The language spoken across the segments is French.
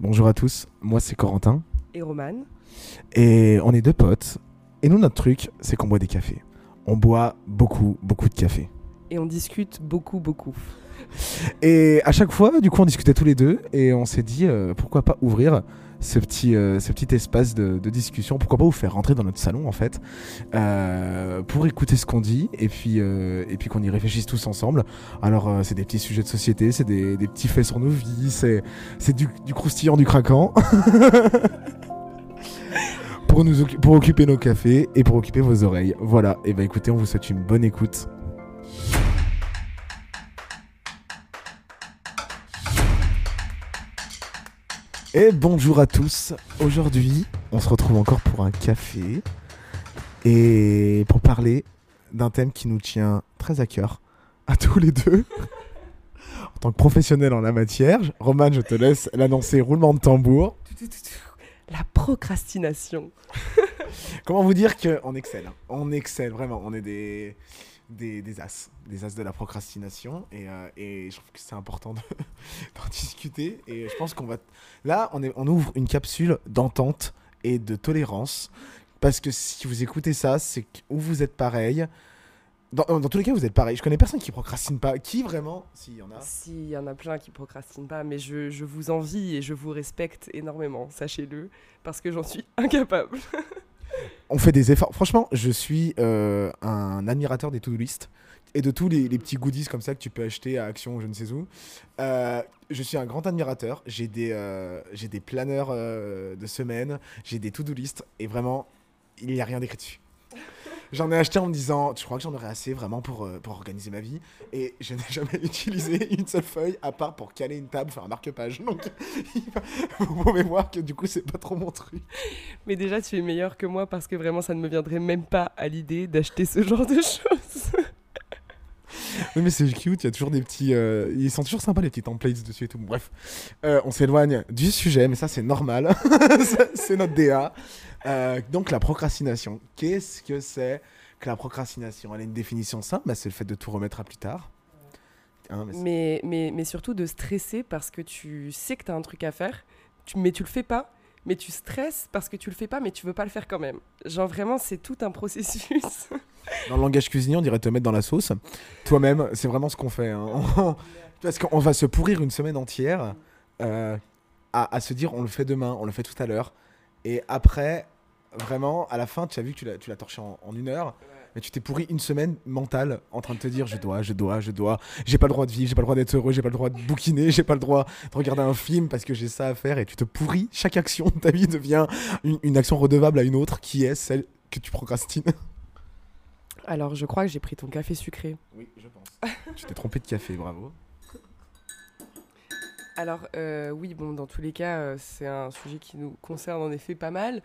Bonjour à tous, moi c'est Corentin. Et Romane. Et on est deux potes. Et nous, notre truc, c'est qu'on boit des cafés. On boit beaucoup, beaucoup de café. Et on discute beaucoup, beaucoup. Et à chaque fois, du coup, on discutait tous les deux et on s'est dit euh, pourquoi pas ouvrir ce petit, euh, ce petit espace de, discussion. Pourquoi pas vous faire rentrer dans notre salon en fait euh, pour écouter ce qu'on dit et puis, euh, puis qu'on y réfléchisse tous ensemble. Alors, c'est des petits sujets de société, c'est des, des petits faits sur nos vies, c'est du, du croustillant, du craquant. pour, nous, pour occuper nos cafés et pour occuper vos oreilles. Voilà, et bah écoutez, on vous souhaite une bonne écoute. Et bonjour à tous. Aujourd'hui, on se retrouve encore pour un café et pour parler d'un thème qui nous tient très à cœur à tous les deux. en tant que professionnel en la matière, Roman, je te laisse l'annoncer roulement de tambour. La procrastination. Comment vous dire qu'on excelle hein. On excelle vraiment. On est des, des, des as, des as de la procrastination. Et, euh, je trouve que c'est important de- d'en discuter. Et je pense qu'on va. Là, on, est, on ouvre une capsule d'entente et de tolérance. Parce que si vous écoutez ça, c'est ou vous êtes pareil. Dans, dans tous les cas, vous êtes pareil. Je connais personne qui procrastine pas. Qui vraiment? S'il y en a. Si, il y en a plein qui procrastinent pas, mais je, je vous envie et je vous respecte énormément, sachez-le, parce que j'en suis incapable. On fait des efforts. Franchement, je suis euh, un admirateur des to-do list et de tous les, petits goodies comme ça que tu peux acheter à Action, je ne sais où. Euh, je suis un grand admirateur. J'ai des, euh, des planeurs de semaine, j'ai des to-do list et vraiment, il n'y a rien d'écrit dessus. J'en ai acheté en me disant, je crois que j'en aurais assez vraiment pour, euh, organiser ma vie? Et je n'ai jamais utilisé une seule feuille à part pour caler une table, faire un marque-page. Donc, vous pouvez voir que du coup, c'est pas trop mon truc. Mais déjà, tu es meilleur que moi parce que vraiment, ça ne me viendrait même pas à l'idée d'acheter ce genre de choses. Oui, mais c'est cute, il y a toujours des petits. euh, ils sont toujours sympas les petits templates dessus et tout. Bref, Euh, on s'éloigne du sujet, mais ça c'est normal. C'est notre DA. Euh, donc la procrastination. Qu'est-ce que c'est que la procrastination? Elle a une définition simple, c'est le fait de tout remettre à plus tard. Hein, mais Mais, mais, surtout de stresser parce que tu sais que tu as un truc à faire, mais tu le fais pas. Mais tu stresses parce que tu le fais pas, mais tu veux pas le faire quand même. Genre vraiment, c'est tout un processus. Dans le langage cuisinier, on dirait te mettre dans la sauce. Toi-même, c'est vraiment ce qu'on fait. hein. Parce qu'on va se pourrir une semaine entière euh, à, se dire on le fait demain, on le fait tout à l'heure. Et après, vraiment, à la fin, tu as vu que tu l'as- torché en une heure. Mais tu t'es pourri une semaine mentale en train de te dire je dois, je dois, je dois. J'ai pas le droit de vivre, j'ai pas le droit d'être heureux, j'ai pas le droit de bouquiner, j'ai pas le droit de regarder un film parce que j'ai ça à faire. Et tu te pourris. Chaque action de ta vie devient une, une action redevable à une autre qui est celle que tu procrastines. Alors, je crois que j'ai pris ton café sucré. Oui, je pense. tu t'es trompé de café, bravo. Alors, euh, oui, bon, dans tous les cas, euh, c'est un sujet qui nous concerne en effet pas mal.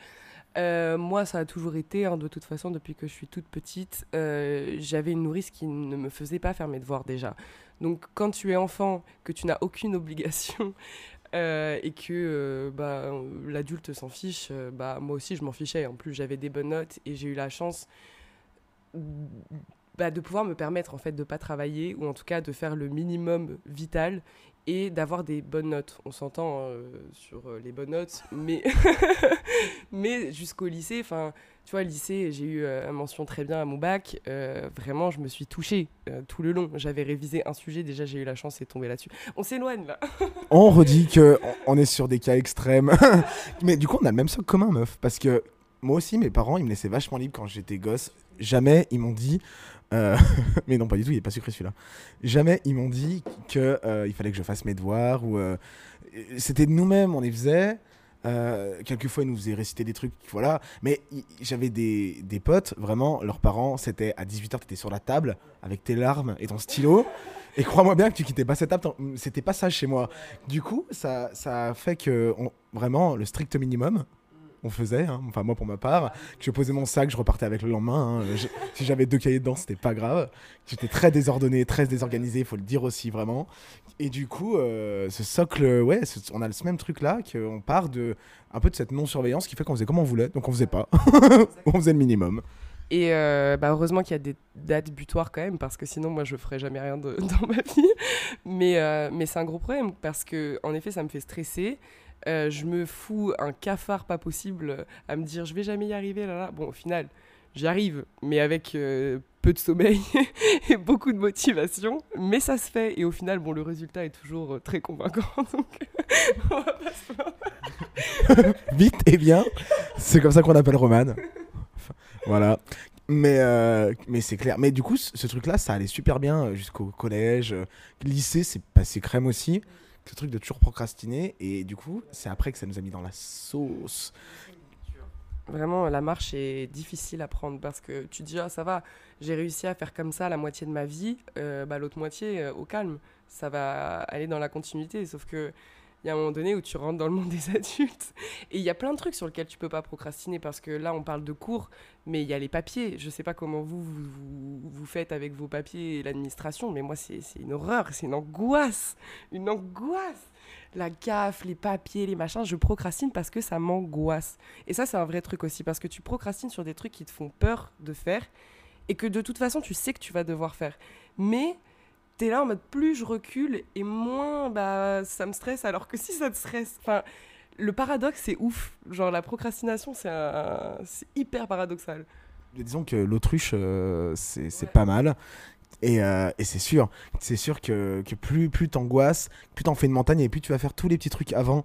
Euh, moi, ça a toujours été, hein, de toute façon, depuis que je suis toute petite, euh, j'avais une nourrice qui ne me faisait pas faire mes devoirs déjà. Donc, quand tu es enfant, que tu n'as aucune obligation euh, et que bah, l'adulte s'en fiche, bah, moi aussi, je m'en fichais. En plus, j'avais des bonnes notes et j'ai eu la chance bah, de pouvoir me permettre en fait de pas travailler ou en tout cas de faire le minimum vital et d'avoir des bonnes notes. On s'entend euh, sur euh, les bonnes notes, mais, mais jusqu'au lycée, enfin, tu vois, lycée, j'ai eu euh, mention très bien à mon bac. euh, vraiment, je me suis touchée tout le long. J'avais révisé un sujet, déjà j'ai eu la chance de tomber là-dessus. On s'éloigne là. On redit que on est sur des cas extrêmes. Mais du coup, on a le même socle commun, meuf. Parce que moi aussi, mes parents, ils me laissaient vachement libre quand j'étais gosse. Jamais ils m'ont dit. Euh, mais non, pas du tout, il est pas sucré celui-là. Jamais ils m'ont dit que euh, fallait que je fasse mes devoirs ou. euh, C'était nous-mêmes, on les faisait. Euh, quelquefois, ils nous faisaient réciter des trucs, voilà. Mais j'avais des, des potes, vraiment, leurs parents, c'était à 18h, t'étais sur la table avec tes larmes et ton stylo. Et crois-moi bien que tu quittais pas cette table, c'était pas ça chez moi. Du coup, ça, ça fait que, vraiment, le strict minimum, on faisait, hein, enfin moi pour ma part, que je posais mon sac, je repartais avec le lendemain. hein. Si j'avais deux cahiers dedans, c'était pas grave. J'étais très désordonné, très désorganisé, il faut le dire aussi vraiment. Et du coup, euh, ce socle, ouais, ce- on a ce même truc là, qu'on part de un peu de cette non-surveillance qui fait qu'on faisait comme on voulait, donc on faisait pas. on faisait le minimum. Et euh, bah, heureusement qu'il y a des dates butoirs quand même, parce que sinon, moi, je ferais jamais rien de, dans ma vie. Mais, euh, mais c'est un gros problème, parce que, en effet, ça me fait stresser. Euh, je me fous un cafard pas possible à me dire je vais jamais y arriver. Là, là. Bon, au final, j'y arrive, mais avec peu de sommeil et beaucoup de motivation. Mais ça se fait, et au final, bon, le résultat est toujours très convaincant. Donc, Vite et bien, c'est comme ça qu'on appelle Roman. Voilà. Mais, euh, mais c'est clair. Mais du coup, ce truc-là, ça allait super bien euh, jusqu'au collège. Euh, lycée, c'est passé crème aussi. Ce truc de toujours procrastiner. Et du coup, c'est après que ça nous a mis dans la sauce. Vraiment, la marche est difficile à prendre parce que tu dis, ah, ça va, j'ai réussi à faire comme ça la moitié de ma vie. bah, L'autre moitié, au calme. Ça va aller dans la continuité. Sauf que il y a un moment donné où tu rentres dans le monde des adultes. Et il y a plein de trucs sur lesquels tu peux pas procrastiner parce que là, on parle de cours, mais il y a les papiers. Je sais pas comment vous, vous, vous faites avec vos papiers et l'administration, mais moi, c'est une horreur, c'est une angoisse. Une angoisse. La gaffe, les papiers, les machins, je procrastine parce que ça m'angoisse. Et ça, c'est un vrai truc aussi parce que tu procrastines sur des trucs qui te font peur de faire et que de toute façon, tu sais que tu vas devoir faire. Mais t'es là en mode plus je recule et moins bah ça me stresse alors que si ça te stresse enfin le paradoxe c'est ouf. Genre la procrastination c'est hyper paradoxal. Disons que l'autruche euh, c'est pas mal. Et, euh, et c'est sûr c'est sûr que, que plus plus t'angoisses plus t'en fais une montagne et plus tu vas faire tous les petits trucs avant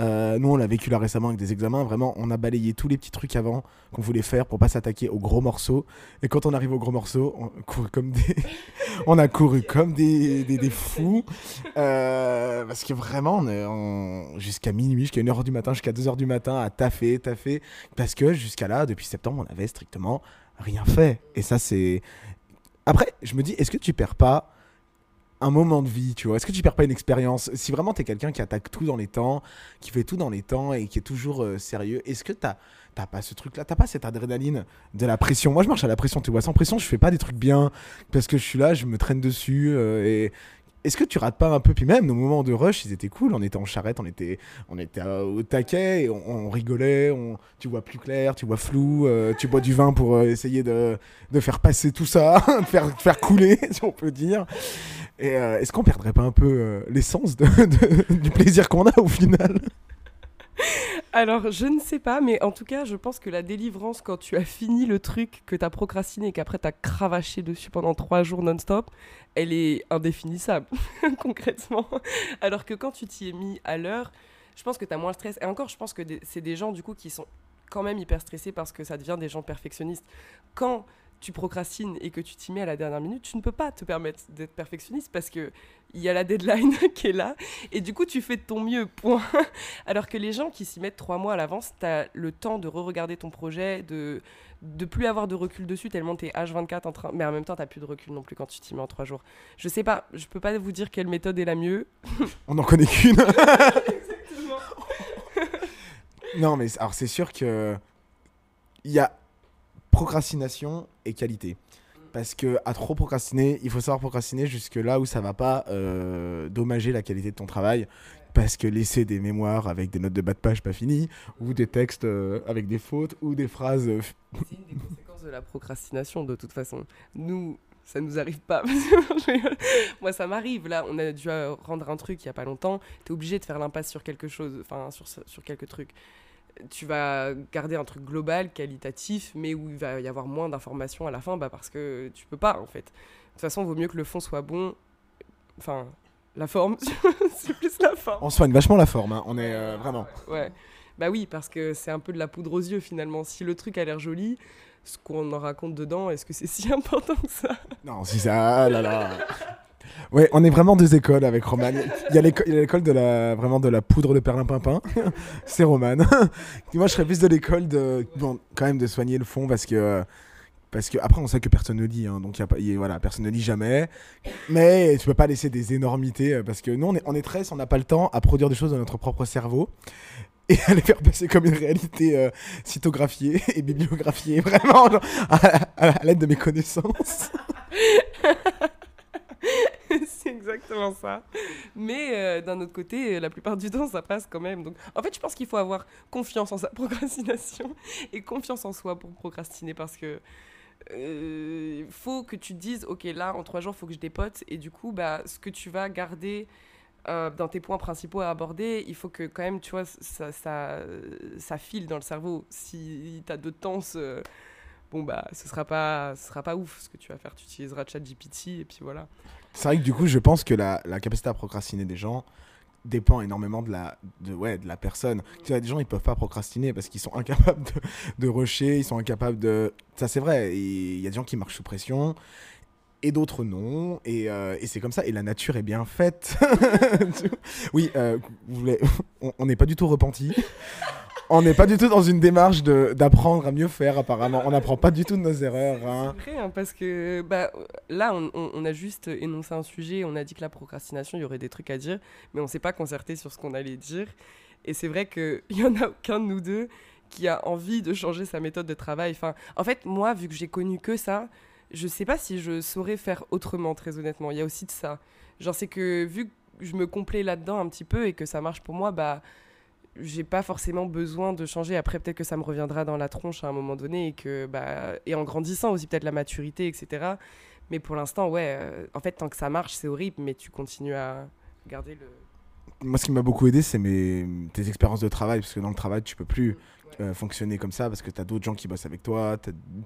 euh, nous, on l'a vécu là récemment avec des examens. Vraiment, on a balayé tous les petits trucs avant qu'on voulait faire pour pas s'attaquer aux gros morceaux. Et quand on arrive aux gros morceaux, on court comme des, on a couru comme des, des, fous. Euh, parce que vraiment, on jusqu'à minuit, jusqu'à 1h du matin, jusqu'à 2h du matin à taffer, taffer. Parce que jusqu'à là, depuis septembre, on avait strictement rien fait. Et ça, c'est. Après, je me dis, est-ce que tu perds pas un moment de vie, tu vois Est-ce que tu perds pas une expérience? Si vraiment tu es quelqu'un qui attaque tout dans les temps, qui fait tout dans les temps et qui est toujours euh, sérieux, est-ce que t'as t'as pas ce truc-là? T'as pas cette adrénaline de la pression? Moi, je marche à la pression, tu vois. Sans pression, je fais pas des trucs bien parce que je suis là, je me traîne dessus euh, et est-ce que tu rates pas un peu? Puis même, nos moments de rush, ils étaient cool. On était en charrette, on était, on était au taquet, on, rigolait, on, tu vois plus clair, tu vois flou, euh, tu bois du vin pour euh, essayer de, de, faire passer tout ça, de faire, faire couler, si on peut dire. Et euh, est-ce qu'on perdrait pas un peu l'essence de, du plaisir qu'on a au final? Alors, je ne sais pas, mais en tout cas, je pense que la délivrance, quand tu as fini le truc que tu as procrastiné et qu'après tu as cravaché dessus pendant trois jours non-stop, elle est indéfinissable, concrètement. Alors que quand tu t'y es mis à l'heure, je pense que tu as moins de stress. Et encore, je pense que c'est des gens, du coup, qui sont quand même hyper stressés parce que ça devient des gens perfectionnistes. Quand tu procrastines et que tu t'y mets à la dernière minute, tu ne peux pas te permettre d'être perfectionniste parce que il y a la deadline qui est là et du coup tu fais de ton mieux, point. Alors que les gens qui s'y mettent trois mois à l'avance, tu as le temps de re-regarder ton projet, de de plus avoir de recul dessus tellement tu es H24 en train mais en même temps tu plus de recul non plus quand tu t'y mets en trois jours. Je sais pas, je peux pas vous dire quelle méthode est la mieux. On n'en connaît qu'une. non mais alors c'est sûr que il y a procrastination et qualité. Parce que à trop procrastiner, il faut savoir procrastiner jusque là où ça va pas euh, dommager la qualité de ton travail. Parce que laisser des mémoires avec des notes de bas de page pas finies, ou des textes euh, avec des fautes, ou des phrases. Euh, C'est une des conséquences de la procrastination de toute façon. Nous, ça nous arrive pas. Moi, ça m'arrive. Là, on a dû rendre un truc il y a pas longtemps. Tu es obligé de faire l'impasse sur quelque chose, enfin, sur, sur quelques trucs tu vas garder un truc global, qualitatif, mais où il va y avoir moins d'informations à la fin, bah parce que tu peux pas en fait. De toute façon, il vaut mieux que le fond soit bon. Enfin, la forme, c'est plus la forme. On soigne vachement la forme, hein. on est euh, vraiment. Ouais. Bah oui, parce que c'est un peu de la poudre aux yeux finalement. Si le truc a l'air joli, ce qu'on en raconte dedans, est-ce que c'est si important que ça? Non, si ça, ah là là. Ouais, on est vraiment deux écoles avec Roman. Il y a l'école de la vraiment de la poudre de perlimpinpin. c'est Roman. Moi, je serais plus de l'école de quand même de soigner le fond parce que parce que après on sait que personne ne lit hein, donc y a pas voilà personne ne lit jamais mais tu peux pas laisser des énormités euh, parce que nous on est on est 13 on n'a pas le temps à produire des choses dans notre propre cerveau et à les faire passer comme une réalité euh, cytographiée et bibliographiée vraiment à l'aide de mes connaissances exactement ça. Mais euh, d'un autre côté, la plupart du temps, ça passe quand même. Donc, en fait, je pense qu'il faut avoir confiance en sa procrastination et confiance en soi pour procrastiner parce que il faut que tu te dises, ok, là, en trois jours, faut que je dépote. Et du coup, bah, ce que tu vas garder euh, dans tes points principaux à aborder, il faut que quand même, tu vois, ça, ça, ça file dans le cerveau. Si tu as de temps, bon, bah, ce sera pas, ce sera pas ouf ce que tu vas faire. Tu utiliseras ChatGPT et puis voilà. C'est vrai que du coup, je pense que la, capacité à procrastiner des gens, dépend énormément de la, de, ouais, de la personne. Tu vois, des gens, ils peuvent pas procrastiner parce qu'ils sont incapables de, rusher, ils sont incapables de... Ça, c'est vrai. Il y a des gens qui marchent sous pression et d'autres non. Et, euh, c'est comme ça. Et la nature est bien faite. oui, euh, on n'est pas du tout repenti on n'est pas du tout dans une démarche d'apprendre à mieux faire, apparemment. On n'apprend pas du tout de nos erreurs. Hein. C'est vrai, hein, parce que bah, là, on, a juste énoncé un sujet, on a dit que la procrastination, il y aurait des trucs à dire, mais on ne s'est pas concerté sur ce qu'on allait dire. Et c'est vrai qu'il n'y en a aucun de nous deux qui a envie de changer sa méthode de travail. Enfin, en fait, moi, vu que j'ai connu que ça, je ne sais pas si je saurais faire autrement, très honnêtement. Il y a aussi de ça. Genre, c'est que vu que je me complais là-dedans un petit peu et que ça marche pour moi, bah j'ai pas forcément besoin de changer. Après, peut-être que ça me reviendra dans la tronche à un moment donné et que, bah, et en grandissant aussi, peut-être la maturité, etc. Mais pour l'instant, ouais, euh, en fait, tant que ça marche, c'est horrible, mais tu continues à garder le. Moi, ce qui m'a beaucoup aidé, c'est mes... tes expériences de travail, parce que dans le travail, tu peux plus euh, fonctionner comme ça, parce que tu as d'autres gens qui bossent avec toi,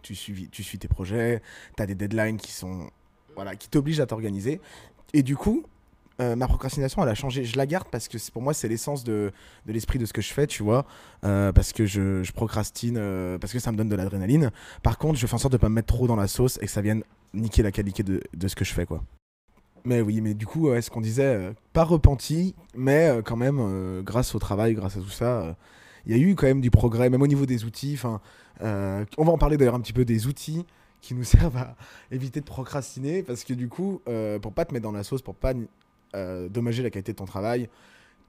tu suis, tu suis tes projets, tu as des deadlines qui sont. Voilà, qui t'obligent à t'organiser. Et du coup, euh, ma procrastination, elle a changé. Je la garde parce que pour moi, c'est l'essence de, l'esprit de ce que je fais, tu vois. Euh, parce que je, procrastine, euh, parce que ça me donne de l'adrénaline. Par contre, je fais en sorte de pas me mettre trop dans la sauce et que ça vienne niquer la qualité de, ce que je fais, quoi. Mais oui, mais du coup, ce qu'on disait, pas repenti, mais quand même, grâce au travail, grâce à tout ça, il y a eu quand même du progrès, même au niveau des outils. Enfin, on va en parler d'ailleurs un petit peu des outils qui nous servent à éviter de procrastiner parce que du coup, pour pas te mettre dans la sauce, pour pas euh, dommager la qualité de ton travail.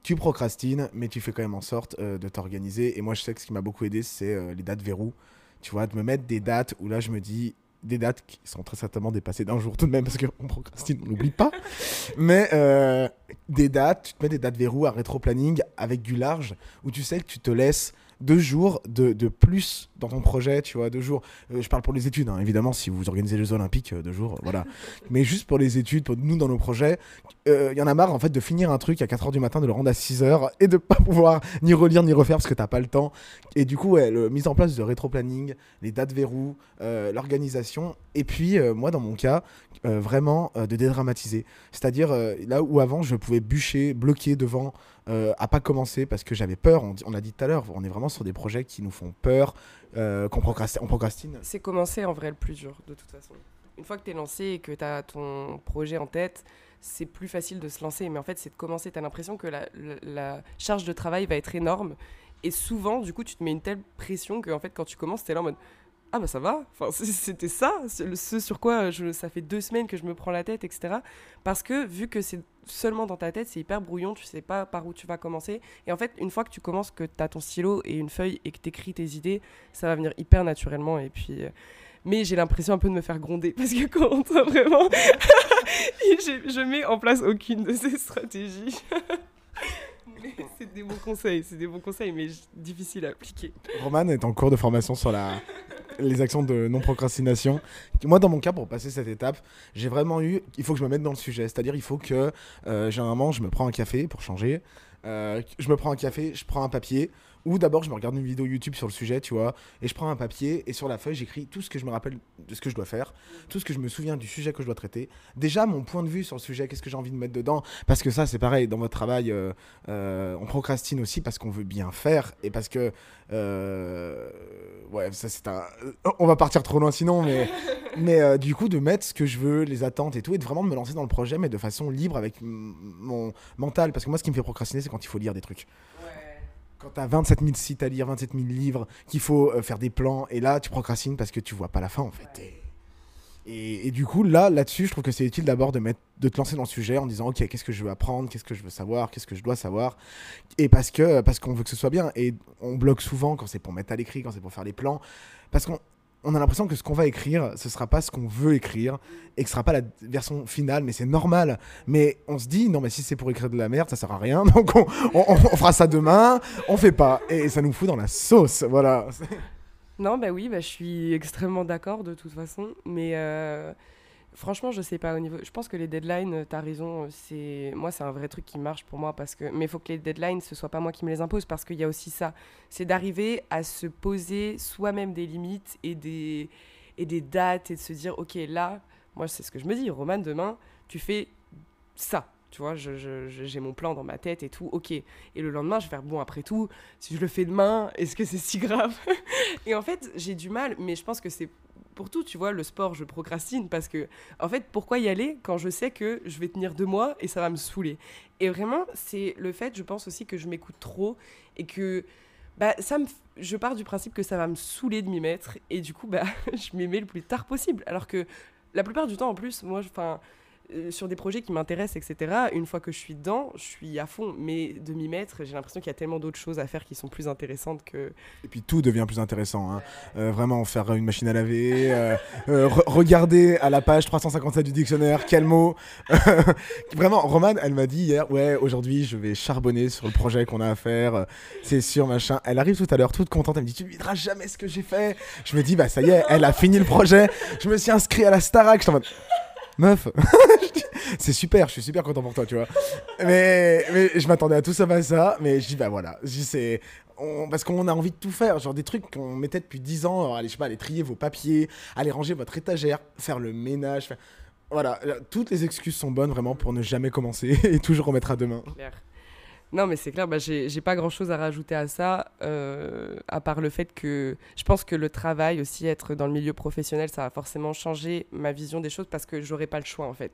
Tu procrastines, mais tu fais quand même en sorte euh, de t'organiser. Et moi, je sais que ce qui m'a beaucoup aidé, c'est euh, les dates verrou. Tu vois, de me mettre des dates où là, je me dis, des dates qui sont très certainement dépassées d'un jour tout de même parce qu'on procrastine, on n'oublie pas. Mais des dates, tu te mets des dates verrou à rétro-planning avec du large où tu sais que tu te laisses deux jours de, de, plus dans ton projet, tu vois, deux jours. Euh, je parle pour les études, hein, évidemment, si vous organisez les Jeux Olympiques, euh, deux jours, voilà. Mais juste pour les études, pour nous dans nos projets, il euh, y en a marre en fait de finir un truc à 4h du matin, de le rendre à 6h et de pas pouvoir ni relire ni refaire parce que t'as pas le temps. Et du coup, ouais, le, mise en place de rétro-planning, les dates verrous, l'organisation, et puis moi dans mon cas, vraiment de dédramatiser. C'est-à-dire là où avant je pouvais bûcher, bloquer devant euh, à pas commencer parce que j'avais peur. On, a dit tout à l'heure, on est vraiment sur des projets qui nous font peur, euh, qu'on procrastine. Procrastine. C'est commencer en vrai le plus dur, de toute façon. Une fois que tu es lancé et que tu as ton projet en tête, c'est plus facile de se lancer. Mais en fait, c'est de commencer. Tu as l'impression que la, la, charge de travail va être énorme. Et souvent, du coup, tu te mets une telle pression que en fait, quand tu commences, tu es là en mode ah bah ça va, enfin, c'était ça, ce sur quoi je, ça fait deux semaines que je me prends la tête, etc. Parce que vu que c'est seulement dans ta tête, c'est hyper brouillon, tu sais pas par où tu vas commencer. Et en fait, une fois que tu commences, que tu as ton stylo et une feuille et que tu écris tes idées, ça va venir hyper naturellement. Et puis, euh, mais j'ai l'impression un peu de me faire gronder parce que quand vraiment, je mets en place aucune de ces stratégies. c'est des bons conseils, c'est des bons conseils, mais difficiles à appliquer. Roman est en cours de formation sur la, les actions de non-procrastination. Moi, dans mon cas, pour passer cette étape, j'ai vraiment eu. Il faut que je me mette dans le sujet. C'est-à-dire, il faut que, euh, généralement, je me prends un café pour changer. Euh, je me prends un café, je prends un papier, ou d'abord je me regarde une vidéo YouTube sur le sujet, tu vois, et je prends un papier et sur la feuille j'écris tout ce que je me rappelle de ce que je dois faire, tout ce que je me souviens du sujet que je dois traiter. Déjà mon point de vue sur le sujet, qu'est-ce que j'ai envie de mettre dedans, parce que ça c'est pareil dans votre travail, euh, euh, on procrastine aussi parce qu'on veut bien faire et parce que ouais ça c'est un, on va partir trop loin sinon, mais mais du coup de mettre ce que je veux, les attentes et tout, et de vraiment me lancer dans le projet mais de façon libre avec mon mental, parce que moi ce qui me fait procrastiner c'est quand il faut lire des trucs. Quand tu as 27 000 sites à lire, 27 000 livres, qu'il faut euh, faire des plans, et là tu procrastines parce que tu vois pas la fin en fait. Et, du coup, là, là-dessus, je trouve que c'est utile d'abord de, mettre, de te lancer dans le sujet en disant, ok, qu'est-ce que je veux apprendre, qu'est-ce que je veux savoir, qu'est-ce que je dois savoir, et parce que parce qu'on veut que ce soit bien. Et on bloque souvent quand c'est pour mettre à l'écrit, quand c'est pour faire les plans, parce qu'on on a l'impression que ce qu'on va écrire, ce sera pas ce qu'on veut écrire et que ce sera pas la version finale, mais c'est normal. Mais on se dit, non, mais si c'est pour écrire de la merde, ça sert à rien. Donc on, fera ça demain, on fait pas. Et ça nous fout dans la sauce. Voilà. Non, bah oui, bah, je suis extrêmement d'accord de toute façon. Mais euh, franchement, je sais pas au niveau. Je pense que les deadlines, tu as raison. C'est moi, c'est un vrai truc qui marche pour moi parce que. Mais il faut que les deadlines, ce soit pas moi qui me les impose parce qu'il y a aussi ça. C'est d'arriver à se poser soi-même des limites et des et des dates et de se dire, ok, là, moi, c'est ce que je me dis. Roman, demain, tu fais ça. Tu vois, j'ai mon plan dans ma tête et tout, ok. Et le lendemain, je vais faire, bon, après tout, si je le fais demain, est-ce que c'est si grave? Et en fait, j'ai du mal, mais je pense que c'est pour tout, tu vois, le sport, je procrastine parce que, en fait, pourquoi y aller quand je sais que je vais tenir deux mois et ça va me saouler? Et vraiment, c'est le fait, je pense aussi que je m'écoute trop et que, bah, ça me, je pars du principe que ça va me saouler de m'y mettre et du coup, bah, je m'y mets le plus tard possible. Alors que la plupart du temps, en plus, moi, enfin sur des projets qui m'intéressent, etc., une fois que je suis dedans, je suis à fond. Mais de m'y mettre, j'ai l'impression qu'il y a tellement d'autres choses à faire qui sont plus intéressantes que. Et puis tout devient plus intéressant. Hein. Euh, vraiment, faire une machine à laver, euh, regarder à la page 357 du dictionnaire quel mot. vraiment, Romane, elle m'a dit hier Ouais, aujourd'hui, je vais charbonner sur le projet qu'on a à faire. C'est sûr, machin. Elle arrive tout à l'heure, toute contente. Elle me dit Tu ne diras jamais ce que j'ai fait. Je me dis Bah, ça y est, elle a fini le projet. Je me suis inscrit à la Starac. Je meuf, c'est super, je suis super content pour toi, tu vois. Mais, je m'attendais à tout ça, à ça, mais je dis, bah voilà, c'est. parce qu'on a envie de tout faire, genre des trucs qu'on mettait depuis 10 ans, aller, je sais pas, aller trier vos papiers, aller ranger votre étagère, faire le ménage. Voilà, toutes les excuses sont bonnes vraiment pour ne jamais commencer et toujours remettre à demain. Non, mais c'est clair, bah, j'ai pas grand chose à rajouter à ça, euh, à part le fait que je pense que le travail aussi, être dans le milieu professionnel, ça va forcément changer ma vision des choses parce que j'aurai pas le choix en fait.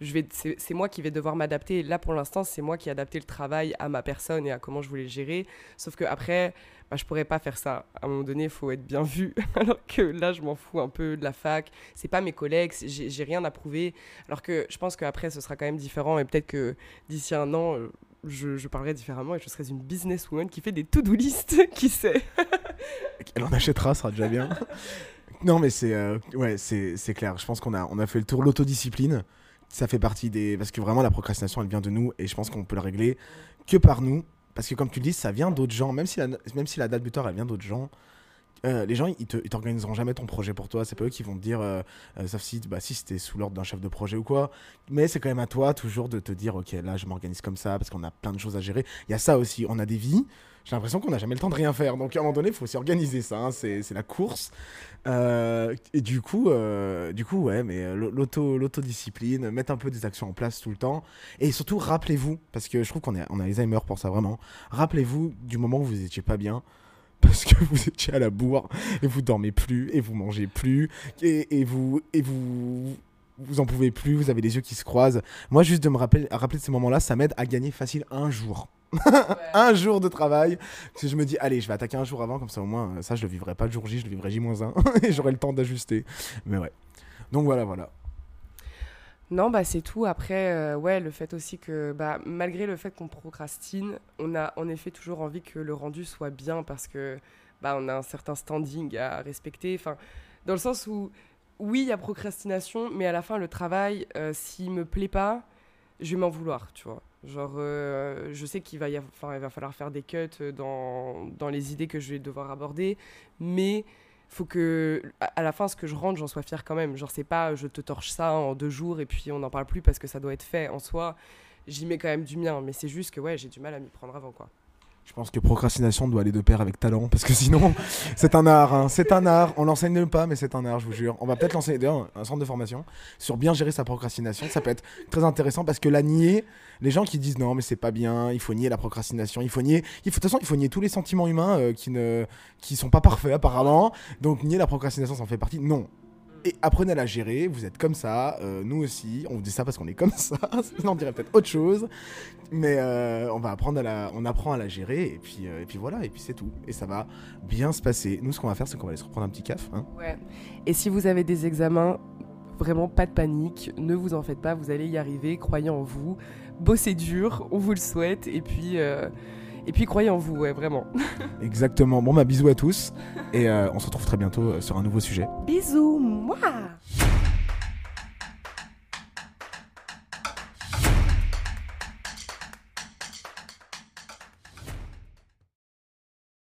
C'est moi qui vais devoir m'adapter. Là, pour l'instant, c'est moi qui ai adapté le travail à ma personne et à comment je voulais le gérer. Sauf que après, bah, je pourrais pas faire ça. À un moment donné, il faut être bien vu. Alors que là, je m'en fous un peu de la fac. C'est pas mes collègues, j'ai rien à prouver. Alors que je pense qu'après, ce sera quand même différent. Et peut-être que d'ici un an, euh, je, parlerai différemment et je serai une businesswoman qui fait des to-do list, qui sait. Elle en achètera, ça sera déjà bien. non, mais c'est euh, ouais, clair. Je pense qu'on a, on a fait le tour. L'autodiscipline, ça fait partie des. Parce que vraiment, la procrastination, elle vient de nous et je pense qu'on peut le régler que par nous. Parce que, comme tu le dis, ça vient d'autres gens. Même si la, même si la date butoir, elle vient d'autres gens. Euh, les gens, ils t'organiseront jamais ton projet pour toi. C'est pas eux qui vont te dire, euh, euh, sauf si, bah, si c'était sous l'ordre d'un chef de projet ou quoi. Mais c'est quand même à toi toujours de te dire, ok, là, je m'organise comme ça parce qu'on a plein de choses à gérer. Il y a ça aussi. On a des vies. J'ai l'impression qu'on n'a jamais le temps de rien faire. Donc à un moment donné, il faut aussi organiser ça. Hein. C'est la course. et du coup, du coup, ouais, mais l'autodiscipline, mettre un peu des actions en place tout le temps. Et surtout, rappelez-vous, parce que je trouve qu'on a, on a Alzheimer pour ça vraiment. Rappelez-vous du moment où vous étiez pas bien parce que vous étiez à la bourre et vous dormez plus et vous mangez plus et, et vous et vous vous en pouvez plus, vous avez les yeux qui se croisent. Moi, juste de me rappeler, rappeler de ces moments-là, ça m'aide à gagner facile un jour. un jour de travail. Si je me dis, allez, je vais attaquer un jour avant, comme ça au moins, ça, je le vivrai pas le jour J, je le vivrai J-1 et j'aurai le temps d'ajuster. Mais ouais. Donc voilà, voilà. Non, bah c'est tout. Après, euh, ouais, le fait aussi que, bah, malgré le fait qu'on procrastine, on a en effet toujours envie que le rendu soit bien parce que, bah, on a un certain standing à respecter. Enfin, dans le sens où, oui, il y a procrastination, mais à la fin, le travail, euh, s'il me plaît pas, je vais m'en vouloir, tu vois. Genre, euh, je sais qu'il va, y enfin, il va falloir faire des cuts dans, dans les idées que je vais devoir aborder, mais faut que à la fin ce que je rentre j'en sois fier quand même. Genre c'est pas je te torche ça en deux jours et puis on n'en parle plus parce que ça doit être fait en soi. J'y mets quand même du mien mais c'est juste que ouais j'ai du mal à m'y prendre avant quoi je pense que procrastination doit aller de pair avec talent, parce que sinon, c'est un art. Hein. C'est un art. On l'enseigne pas, mais c'est un art, je vous jure. On va peut-être lancer d'ailleurs un centre de formation sur bien gérer sa procrastination. Ça peut être très intéressant parce que la nier, les gens qui disent non, mais c'est pas bien, il faut nier la procrastination, il faut nier. Il faut, de toute façon, il faut nier tous les sentiments humains euh, qui ne qui sont pas parfaits apparemment. Donc nier la procrastination, ça en fait partie. Non, et apprenez à la gérer. Vous êtes comme ça, euh, nous aussi. On vous dit ça parce qu'on est comme ça. On dirait peut-être autre chose. Mais euh, on va apprendre à la, on apprend à la gérer et puis, euh, et puis voilà, et puis c'est tout. Et ça va bien se passer. Nous, ce qu'on va faire, c'est qu'on va aller se reprendre un petit caf. Hein. Ouais. Et si vous avez des examens, vraiment pas de panique. Ne vous en faites pas, vous allez y arriver. Croyez en vous. Bossez dur, on vous le souhaite. Et puis. Et puis croyez en vous, ouais, vraiment. Exactement. Bon, bah bisous à tous. Et euh, on se retrouve très bientôt euh, sur un nouveau sujet. Bisous, moi